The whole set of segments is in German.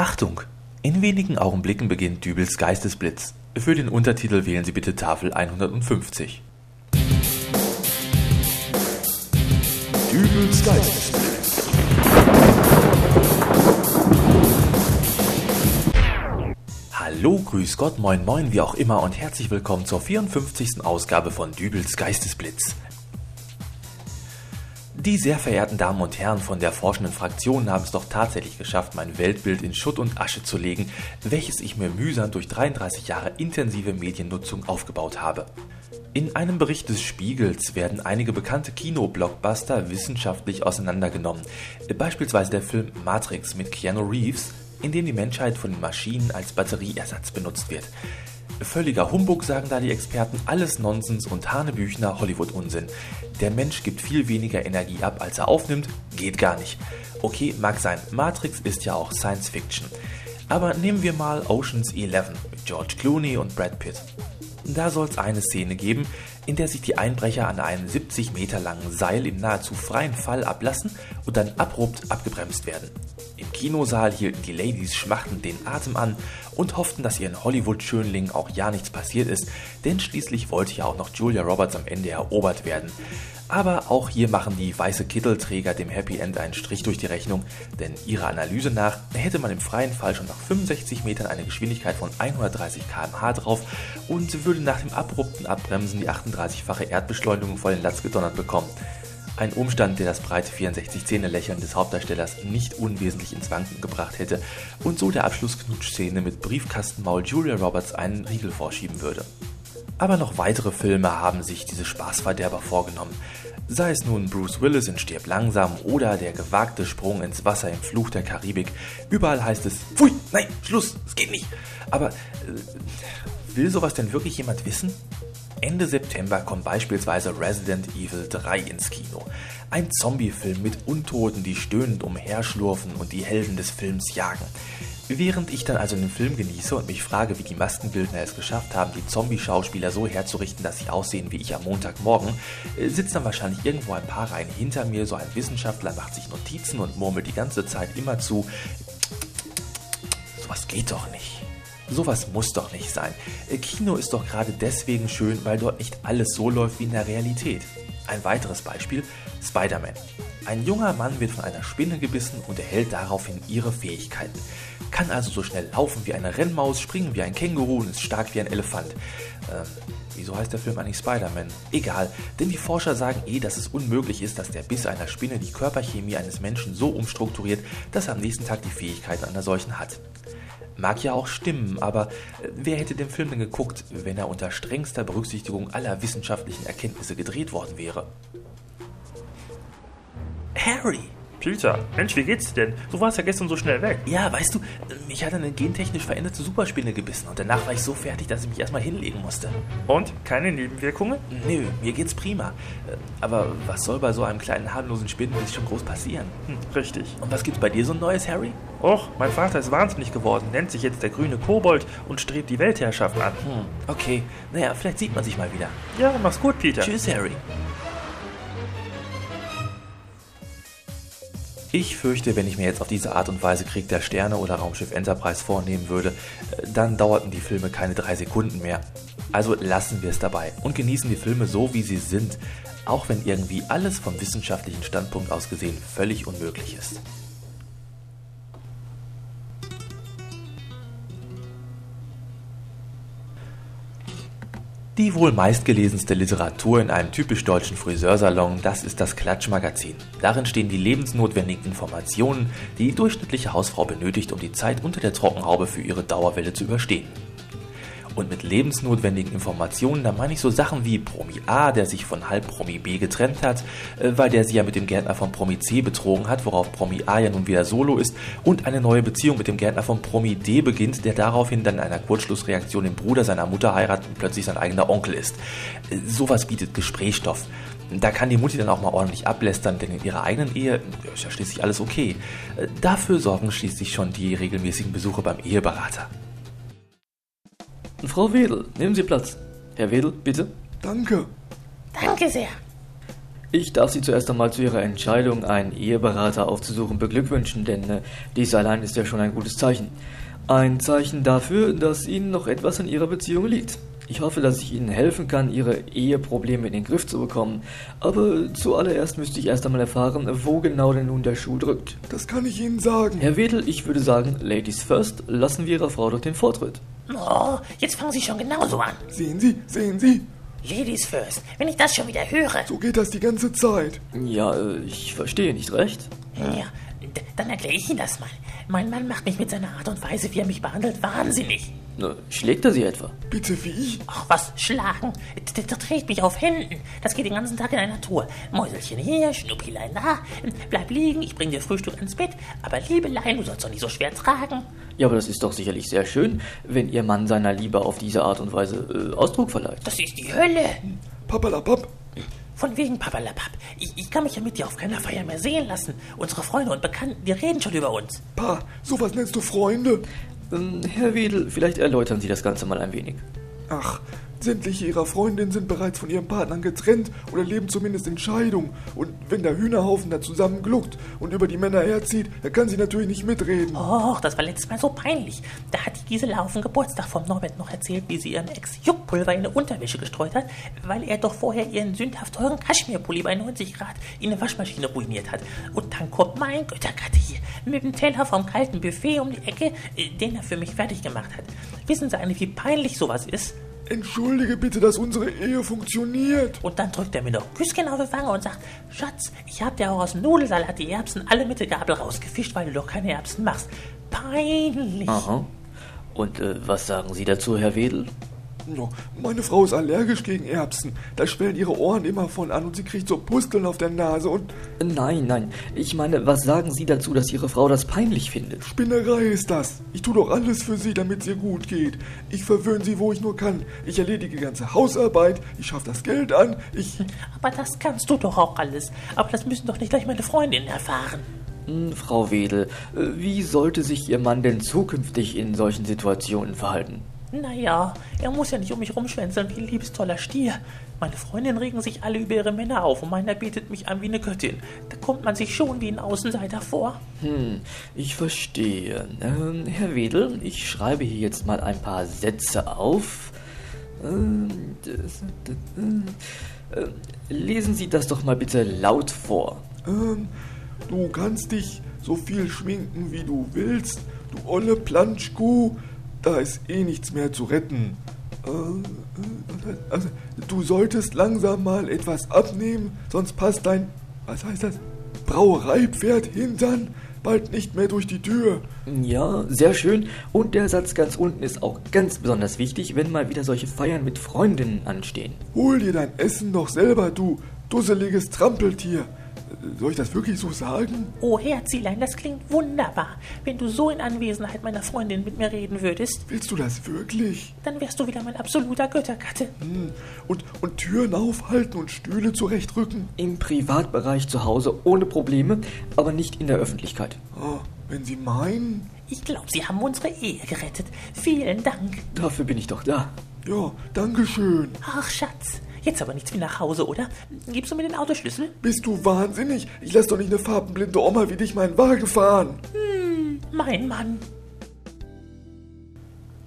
Achtung! In wenigen Augenblicken beginnt Dübels Geistesblitz. Für den Untertitel wählen Sie bitte Tafel 150. Dübels Geistesblitz. Hallo, grüß Gott, moin moin, wie auch immer und herzlich willkommen zur 54. Ausgabe von Dübels Geistesblitz. Die sehr verehrten Damen und Herren von der forschenden Fraktion haben es doch tatsächlich geschafft, mein Weltbild in Schutt und Asche zu legen, welches ich mir mühsam durch 33 Jahre intensive Mediennutzung aufgebaut habe. In einem Bericht des Spiegels werden einige bekannte Kino-Blockbuster wissenschaftlich auseinandergenommen. Beispielsweise der Film Matrix mit Keanu Reeves, in dem die Menschheit von den Maschinen als Batterieersatz benutzt wird. Völliger Humbug, sagen da die Experten, alles Nonsens und Hanebüchner Hollywood-Unsinn. Der Mensch gibt viel weniger Energie ab, als er aufnimmt, geht gar nicht. Okay, mag sein, Matrix ist ja auch Science Fiction. Aber nehmen wir mal Oceans 11 mit George Clooney und Brad Pitt. Da soll es eine Szene geben, in der sich die Einbrecher an einem 70 Meter langen Seil im nahezu freien Fall ablassen und dann abrupt abgebremst werden. Im Kinosaal hielten die Ladies schmachtend den Atem an und hofften, dass ihren Hollywood-Schönlingen auch ja nichts passiert ist, denn schließlich wollte ja auch noch Julia Roberts am Ende erobert werden. Aber auch hier machen die weiße Kittelträger dem Happy End einen Strich durch die Rechnung, denn ihrer Analyse nach hätte man im freien Fall schon nach 65 Metern eine Geschwindigkeit von 130 km/h drauf und würde nach dem abrupten Abbremsen die 38-fache Erdbeschleunigung vor den Latz gedonnert bekommen. Ein Umstand, der das breite 64-Zähne-Lächeln des Hauptdarstellers nicht unwesentlich ins Wanken gebracht hätte und so der Abschlussknutschszene mit Briefkastenmaul Julia Roberts einen Riegel vorschieben würde. Aber noch weitere Filme haben sich diese Spaßverderber vorgenommen. Sei es nun Bruce Willis in Stirb langsam oder der gewagte Sprung ins Wasser im Fluch der Karibik. Überall heißt es, Pfui, nein, Schluss, es geht nicht. Aber äh, will sowas denn wirklich jemand wissen? Ende September kommt beispielsweise Resident Evil 3 ins Kino. Ein Zombie-Film mit Untoten, die stöhnend umherschlurfen und die Helden des Films jagen. Während ich dann also den Film genieße und mich frage, wie die Maskenbildner es geschafft haben, die Zombie-Schauspieler so herzurichten, dass sie aussehen wie ich am Montagmorgen, äh, sitzt dann wahrscheinlich irgendwo ein paar Reihen hinter mir so ein Wissenschaftler, macht sich Notizen und murmelt die ganze Zeit immer zu. Sowas geht doch nicht. Sowas muss doch nicht sein. Äh, Kino ist doch gerade deswegen schön, weil dort nicht alles so läuft wie in der Realität. Ein weiteres Beispiel, Spider-Man. Ein junger Mann wird von einer Spinne gebissen und erhält daraufhin ihre Fähigkeiten. Kann also so schnell laufen wie eine Rennmaus, springen wie ein Känguru und ist stark wie ein Elefant. Ähm, wieso heißt der Film eigentlich Spider-Man? Egal, denn die Forscher sagen eh, dass es unmöglich ist, dass der Biss einer Spinne die Körperchemie eines Menschen so umstrukturiert, dass er am nächsten Tag die Fähigkeiten einer solchen hat. Mag ja auch stimmen, aber äh, wer hätte den Film denn geguckt, wenn er unter strengster Berücksichtigung aller wissenschaftlichen Erkenntnisse gedreht worden wäre? Harry! Peter, Mensch, wie geht's dir denn? Du warst ja gestern so schnell weg. Ja, weißt du, mich hat eine gentechnisch veränderte Superspinne gebissen und danach war ich so fertig, dass ich mich erstmal hinlegen musste. Und? Keine Nebenwirkungen? Nö, mir geht's prima. Äh, aber was soll bei so einem kleinen harmlosen Spinnenbiss schon groß passieren? Hm, richtig. Und was gibt's bei dir so Neues, Harry? Och, mein Vater ist wahnsinnig geworden, nennt sich jetzt der grüne Kobold und strebt die Weltherrschaft an. Hm, okay. Naja, vielleicht sieht man sich mal wieder. Ja, mach's gut, Peter. Tschüss, Harry. Ich fürchte, wenn ich mir jetzt auf diese Art und Weise Krieg der Sterne oder Raumschiff Enterprise vornehmen würde, äh, dann dauerten die Filme keine drei Sekunden mehr. Also lassen wir es dabei und genießen die Filme so, wie sie sind, auch wenn irgendwie alles vom wissenschaftlichen Standpunkt aus gesehen völlig unmöglich ist. Die wohl meistgelesenste Literatur in einem typisch deutschen Friseursalon, das ist das Klatschmagazin. Darin stehen die lebensnotwendigen Informationen, die die durchschnittliche Hausfrau benötigt, um die Zeit unter der Trockenhaube für ihre Dauerwelle zu überstehen. Und mit lebensnotwendigen Informationen, da meine ich so Sachen wie Promi A, der sich von halb Promi B getrennt hat, äh, weil der sie ja mit dem Gärtner von Promi C betrogen hat, worauf Promi A ja nun wieder solo ist und eine neue Beziehung mit dem Gärtner von Promi D beginnt, der daraufhin dann in einer Kurzschlussreaktion den Bruder seiner Mutter heiratet und plötzlich sein eigener Onkel ist. Äh, sowas bietet Gesprächsstoff. Da kann die Mutti dann auch mal ordentlich ablästern, denn in ihrer eigenen Ehe ist ja schließlich alles okay. Äh, dafür sorgen schließlich schon die regelmäßigen Besuche beim Eheberater. Frau Wedel, nehmen Sie Platz. Herr Wedel, bitte. Danke. Danke sehr. Ich darf Sie zuerst einmal zu Ihrer Entscheidung, einen Eheberater aufzusuchen, beglückwünschen, denn äh, dies allein ist ja schon ein gutes Zeichen. Ein Zeichen dafür, dass Ihnen noch etwas an Ihrer Beziehung liegt. Ich hoffe, dass ich Ihnen helfen kann, Ihre Eheprobleme in den Griff zu bekommen. Aber zuallererst müsste ich erst einmal erfahren, wo genau denn nun der Schuh drückt. Das kann ich Ihnen sagen. Herr Wedel, ich würde sagen, Ladies first, lassen wir Ihrer Frau doch den Vortritt. Oh, jetzt fangen Sie schon genauso an. Sehen Sie, sehen Sie. Ladies first. Wenn ich das schon wieder höre. So geht das die ganze Zeit. Ja, ich verstehe nicht recht. Ja, dann erkläre ich Ihnen das mal. Mein Mann macht mich mit seiner Art und Weise, wie er mich behandelt, wahnsinnig. Na, Schlägt er Sie etwa? Bitte wie? Ach, was, schlagen? Der, dreht mich auf Händen. Das geht den ganzen Tag in einer Tour. Mäuselchen hier, Schnuppilein da. Bleib liegen, ich bring dir Frühstück ans Bett. Aber Liebelein, du sollst doch nicht so schwer tragen. Ja, aber das ist doch sicherlich sehr schön, wenn Ihr Mann seiner Liebe auf diese Art und Weise äh, Ausdruck verleiht. Das ist die Hölle. Papalapap. Von wegen Papalapap. Ich, ich kann mich ja mit dir auf keiner Feier mehr sehen lassen. Unsere Freunde und Bekannten, die reden schon über uns. Pa, sowas nennst du Freunde? Ähm, Herr Wedel, vielleicht erläutern Sie das Ganze mal ein wenig. Ach, sämtliche ihrer Freundinnen sind bereits von ihren Partnern getrennt oder leben zumindest in Scheidung. Und wenn der Hühnerhaufen da zusammen gluckt und über die Männer herzieht, dann kann sie natürlich nicht mitreden. Och, das war letztes Mal so peinlich. Da hat die Gisela auf dem Geburtstag vom Norbert noch erzählt, wie sie ihrem Ex Juckpulver in eine Unterwäsche gestreut hat, weil er doch vorher ihren sündhaft teuren Kaschmirpulli bei 90 Grad in eine Waschmaschine ruiniert hat. Und dann kommt mein Göttergatte hier mit dem Teller vom kalten Buffet um die Ecke, äh, den er für mich fertig gemacht hat. Wissen Sie eigentlich, wie peinlich sowas ist? Entschuldige bitte, dass unsere Ehe funktioniert. Und dann drückt er mir noch ein Küsschen auf die Wange und sagt, Schatz, ich hab dir auch aus dem Nudelsalat die Erbsen alle mit der Gabel rausgefischt, weil du doch keine Erbsen machst. Peinlich. Aha. Und äh, was sagen Sie dazu, Herr Wedel? Meine Frau ist allergisch gegen Erbsen. Da schwellen ihre Ohren immer von an und sie kriegt so Pusteln auf der Nase und Nein, nein. Ich meine, was sagen Sie dazu, dass Ihre Frau das peinlich findet? Spinnerei ist das. Ich tue doch alles für sie, damit es ihr gut geht. Ich verwöhne sie, wo ich nur kann. Ich erledige die ganze Hausarbeit, ich schaffe das Geld an, ich... Aber das kannst du doch auch alles. Aber das müssen doch nicht gleich meine Freundinnen erfahren. Hm, Frau Wedel, äh, wie sollte sich Ihr Mann denn zukünftig in solchen Situationen verhalten? Naja, er muss ja nicht um mich rumschwänzeln wie ein liebstoller Stier. Meine Freundinnen regen sich alle über ihre Männer auf und meiner betet mich an wie eine Göttin. Da kommt man sich schon wie ein Außenseiter vor. Hm, ich verstehe. Ähm, Herr Wedel, ich schreibe hier jetzt mal ein paar Sätze auf. Ähm, das, das, äh, lesen Sie das doch mal bitte laut vor. Ähm, du kannst dich so viel schminken, wie du willst, du olle Planschkuh. Da ist eh nichts mehr zu retten. Äh, äh, also, du solltest langsam mal etwas abnehmen, sonst passt dein, was heißt das, Brauereipferd hintern bald nicht mehr durch die Tür. Ja, sehr schön. Und der Satz ganz unten ist auch ganz besonders wichtig, wenn mal wieder solche Feiern mit Freundinnen anstehen. Hol dir dein Essen doch selber, du dusseliges Trampeltier. Soll ich das wirklich so sagen? Oh, Herzilein, das klingt wunderbar. Wenn du so in Anwesenheit meiner Freundin mit mir reden würdest, Willst du das wirklich? dann wärst du wieder mein absoluter Göttergatte. Hm. Und, und Türen aufhalten und Stühle zurechtrücken? Im Privatbereich zu Hause ohne Probleme, aber nicht in der Öffentlichkeit. Ah, wenn Sie meinen? Ich glaube, sie haben unsere Ehe gerettet. Vielen Dank. Dafür bin ich doch da. Ja, danke schön. Ach, Schatz. Jetzt aber nichts wie nach Hause, oder? Gibst du mir den Autoschlüssel? Bist du wahnsinnig? Ich lass doch nicht eine farbenblinde Oma wie dich meinen Wagen fahren. Mein Mann.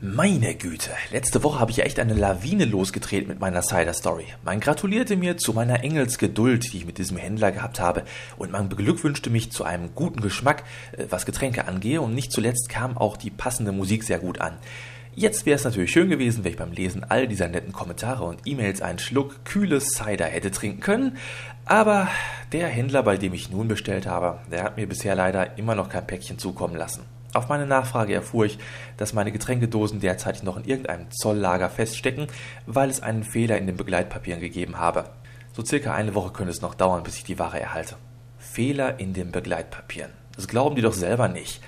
Meine Güte, letzte Woche habe ich ja echt eine Lawine losgetreten mit meiner Cider-Story. Man gratulierte mir zu meiner Engelsgeduld, die ich mit diesem Händler gehabt habe, und man beglückwünschte mich zu einem guten Geschmack, äh, was Getränke angehe, und nicht zuletzt kam auch die passende Musik sehr gut an. Jetzt wäre es natürlich schön gewesen, wenn ich beim Lesen all dieser netten Kommentare und E-Mails einen Schluck kühles Cider hätte trinken können, aber der Händler, bei dem ich nun bestellt habe, der hat mir bisher leider immer noch kein Päckchen zukommen lassen. Auf meine Nachfrage erfuhr ich, dass meine Getränkedosen derzeit noch in irgendeinem Zolllager feststecken, weil es einen Fehler in den Begleitpapieren gegeben habe. So circa eine Woche könnte es noch dauern, bis ich die Ware erhalte. Fehler in den Begleitpapieren. Das glauben die doch selber nicht.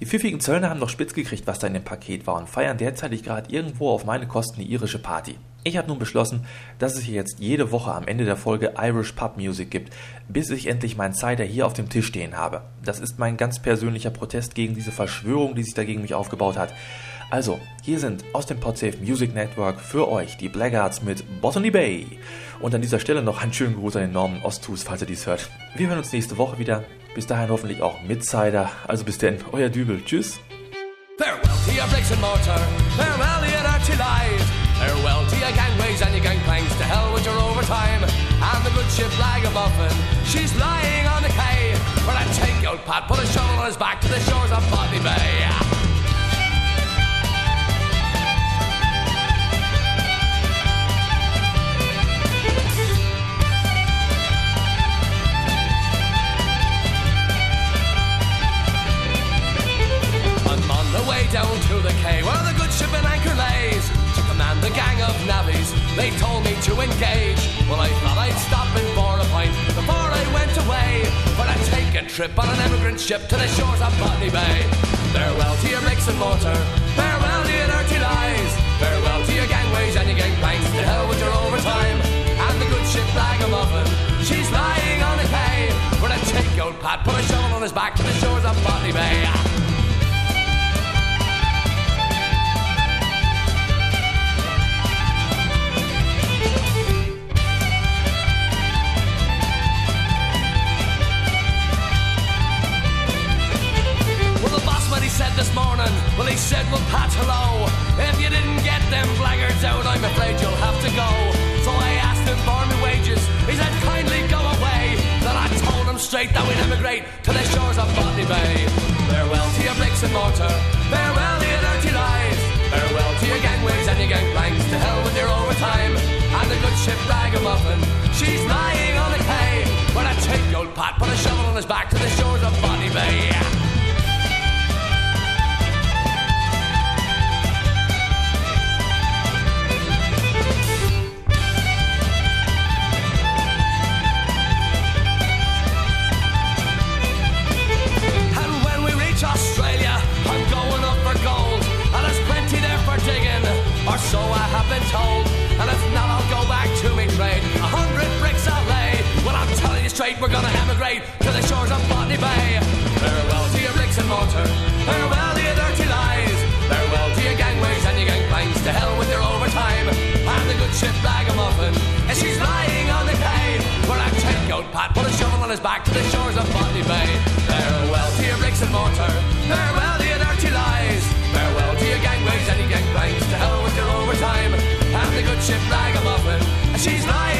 Die pfiffigen Zöllner haben doch spitz gekriegt, was da in dem Paket war und feiern derzeitig gerade irgendwo auf meine Kosten die irische Party. Ich habe nun beschlossen, dass es hier jetzt jede Woche am Ende der Folge Irish Pub Music gibt, bis ich endlich meinen Cider hier auf dem Tisch stehen habe. Das ist mein ganz persönlicher Protest gegen diese Verschwörung, die sich dagegen mich aufgebaut hat. Also, hier sind aus dem Podsafe Music Network für euch die Blackguards mit Botany Bay. Und an dieser Stelle noch einen schönen Gruß an den Norman Ostus, falls ihr dies hört. Wir hören uns nächste Woche wieder. Bis dahin hoffentlich auch mit Cider. Also bis denn, euer Dübel. Tschüss. Farewell to your bricks and mortar. Farewell to your dirty lies. Farewell to your gangways and your gangplanks. To hell with your overtime. And the good ship Ragamuffin. She's lying on the quay. Where I take old Pat, put a shovel on his back to the shores of Botany Bay. Trip on an emigrant ship to the shores of Botany Bay. Farewell to your bricks and mortar. Farewell to your dirty lies. Farewell to your gangways and your gangplanks. To hell with your overtime. And the good ship Ragamuffin. She's lying on the quay. But I'd take old Pat, put a shovel on his back to the shores of Botany Bay. He said, well Pat, hello. If you didn't get them blackguards out, I'm afraid you'll have to go. So I asked him for my wages. He said, kindly go away. Then I told him straight that we'd emigrate to the shores of Botany Bay. Farewell to your bricks and mortar. Farewell to your dirty lies. Farewell to your gangways and your gangplanks. To hell with your overtime. And the good ship Ragamuffin. She's lying on the quay. When I take old Pat, put a shovel on his back the shores of Botany Bay. Farewell to your bricks and mortar. Farewell to your dirty lies. Farewell to your gangways and your gangplanks. To hell with your overtime. And the good ship Ragamuffin. And she's lying on the quay. Where a tank-out pat put a shovel on his back to the shores of Botany Bay. Farewell to your bricks and mortar. Farewell to your dirty lies. Farewell to your gangways and your gangplanks. To hell with your overtime. And the good ship Ragamuffin. And she's lying